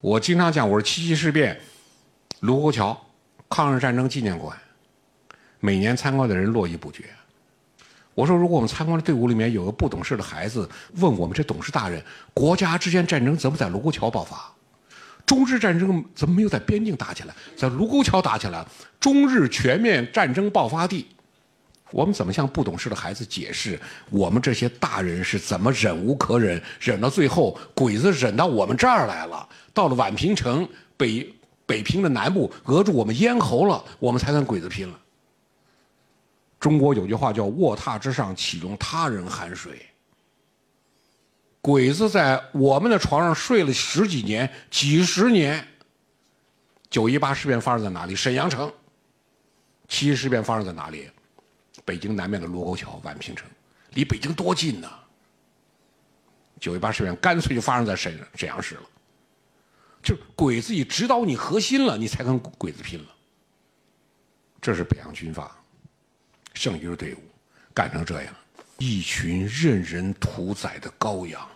我经常讲，我是七七事变、卢沟桥、抗日战争纪念馆，每年参观的人络绎不绝。我说，如果我们参观的队伍里面有个不懂事的孩子，问我们这董事大人，国家之间战争怎么在卢沟桥爆发？中日战争怎么没有在边境打起来，在卢沟桥打起来？中日全面战争爆发地，我们怎么向不懂事的孩子解释，我们这些大人是怎么忍无可忍，忍到最后，鬼子忍到我们这儿来了？到了宛平城北北平的南部，扼住我们咽喉了，我们才跟鬼子拼了。中国有句话叫“卧榻之上岂容他人酣睡”，鬼子在我们的床上睡了十几年、几十年。九一八事变发生在哪里？沈阳城。七一事变发生在哪里？北京南面的卢沟桥、宛平城，离北京多近呢？九一八事变干脆就发生在沈沈阳市了。就是鬼子已指导你核心了，你才跟鬼子拼了。这是北洋军阀，剩余的队伍干成这样，一群任人屠宰的羔羊，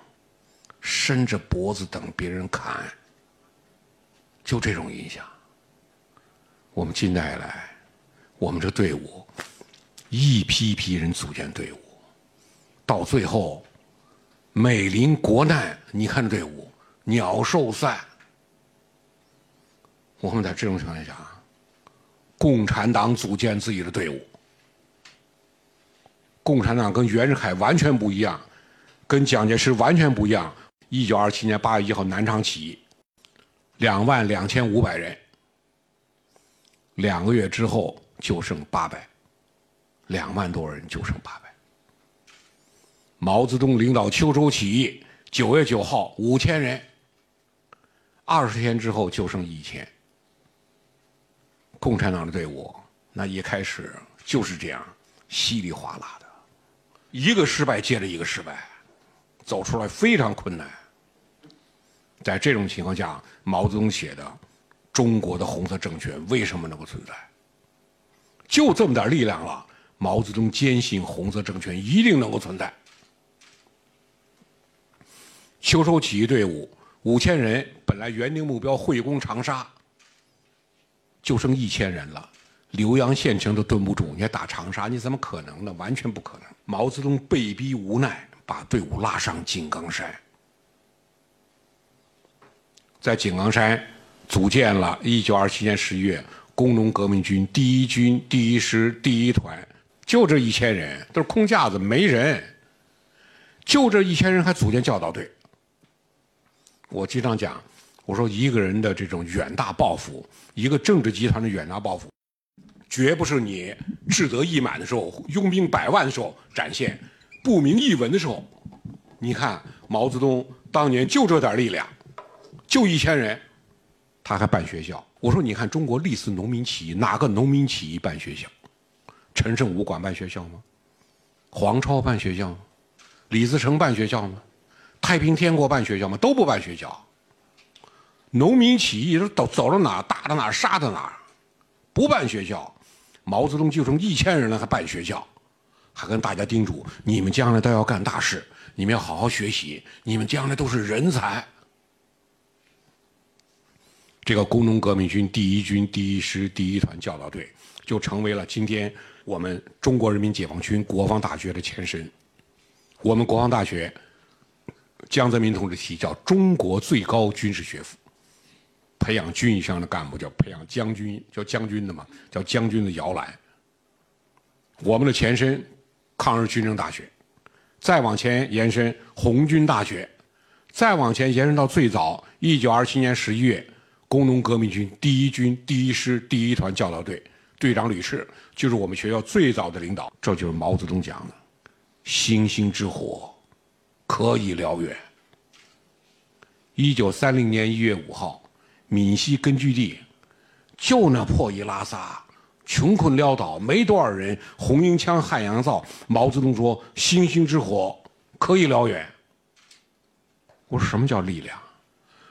伸着脖子等别人砍。就这种印象。我们近代来，我们这队伍一批批人组建队伍，到最后美林国难，你看这队伍鸟兽散。我们在这种情况下，共产党组建自己的队伍。共产党跟袁世凯完全不一样，跟蒋介石完全不一样。一九二七年八月一号南昌起义，两万两千五百人，两个月之后就剩八百，两万多人就剩八百。毛泽东领导秋收起义，九月九号五千人，二十天之后就剩一千。共产党的队伍，那一开始就是这样稀里哗啦的，一个失败接着一个失败，走出来非常困难。在这种情况下，毛泽东写的《中国的红色政权为什么能够存在》，就这么点力量了。毛泽东坚信红色政权一定能够存在。秋收起义队伍五千人，本来原定目标会攻长沙。就剩一千人了，浏阳县城都蹲不住，你还打长沙，你怎么可能呢？完全不可能。毛泽东被逼无奈，把队伍拉上井冈山，在井冈山组建了1927年11月工农革命军第一军第一师第一团，就这一千人，都是空架子，没人。就这一千人还组建教导队。我经常讲。我说一个人的这种远大抱负，一个政治集团的远大抱负，绝不是你志得意满的时候、拥兵百万的时候展现，不明一文的时候。你看毛泽东当年就这点力量，就一千人，他还办学校。我说你看中国历次农民起义，哪个农民起义办学校？陈胜吴广办学校吗？黄超办学校吗？李自成办学校吗？太平天国办学校吗？都不办学校。农民起义都走走到哪打到哪杀到哪，不办学校，毛泽东就剩一千人了还办学校，还跟大家叮嘱：你们将来都要干大事，你们要好好学习，你们将来都是人才。这个工农革命军第一军第一师第一团教导队就成为了今天我们中国人民解放军国防大学的前身。我们国防大学，江泽民同志提叫中国最高军事学府。培养军以上的干部叫培养将军，叫将军的嘛，叫将军的摇篮。我们的前身，抗日军政大学，再往前延伸红军大学，再往前延伸到最早一九二七年十一月，工农革命军第一军第一师第一团教导队队长吕赤就是我们学校最早的领导。这就是毛泽东讲的，星星之火，可以燎原。一九三零年一月五号。闽西根据地，就那破衣拉撒、穷困潦倒，没多少人。红缨枪、汉阳造。毛泽东说：“星星之火可以燎原。”我说：“什么叫力量？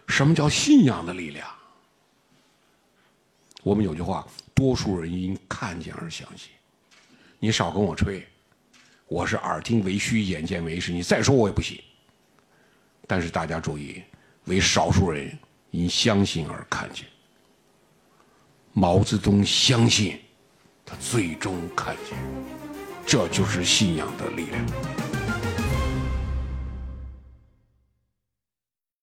什么叫信仰的力量？”我们有句话：“多数人因看见而相信。”你少跟我吹，我是耳听为虚，眼见为实。你再说我也不信。但是大家注意，为少数人。因相信而看见。毛泽东相信，他最终看见，这就是信仰的力量。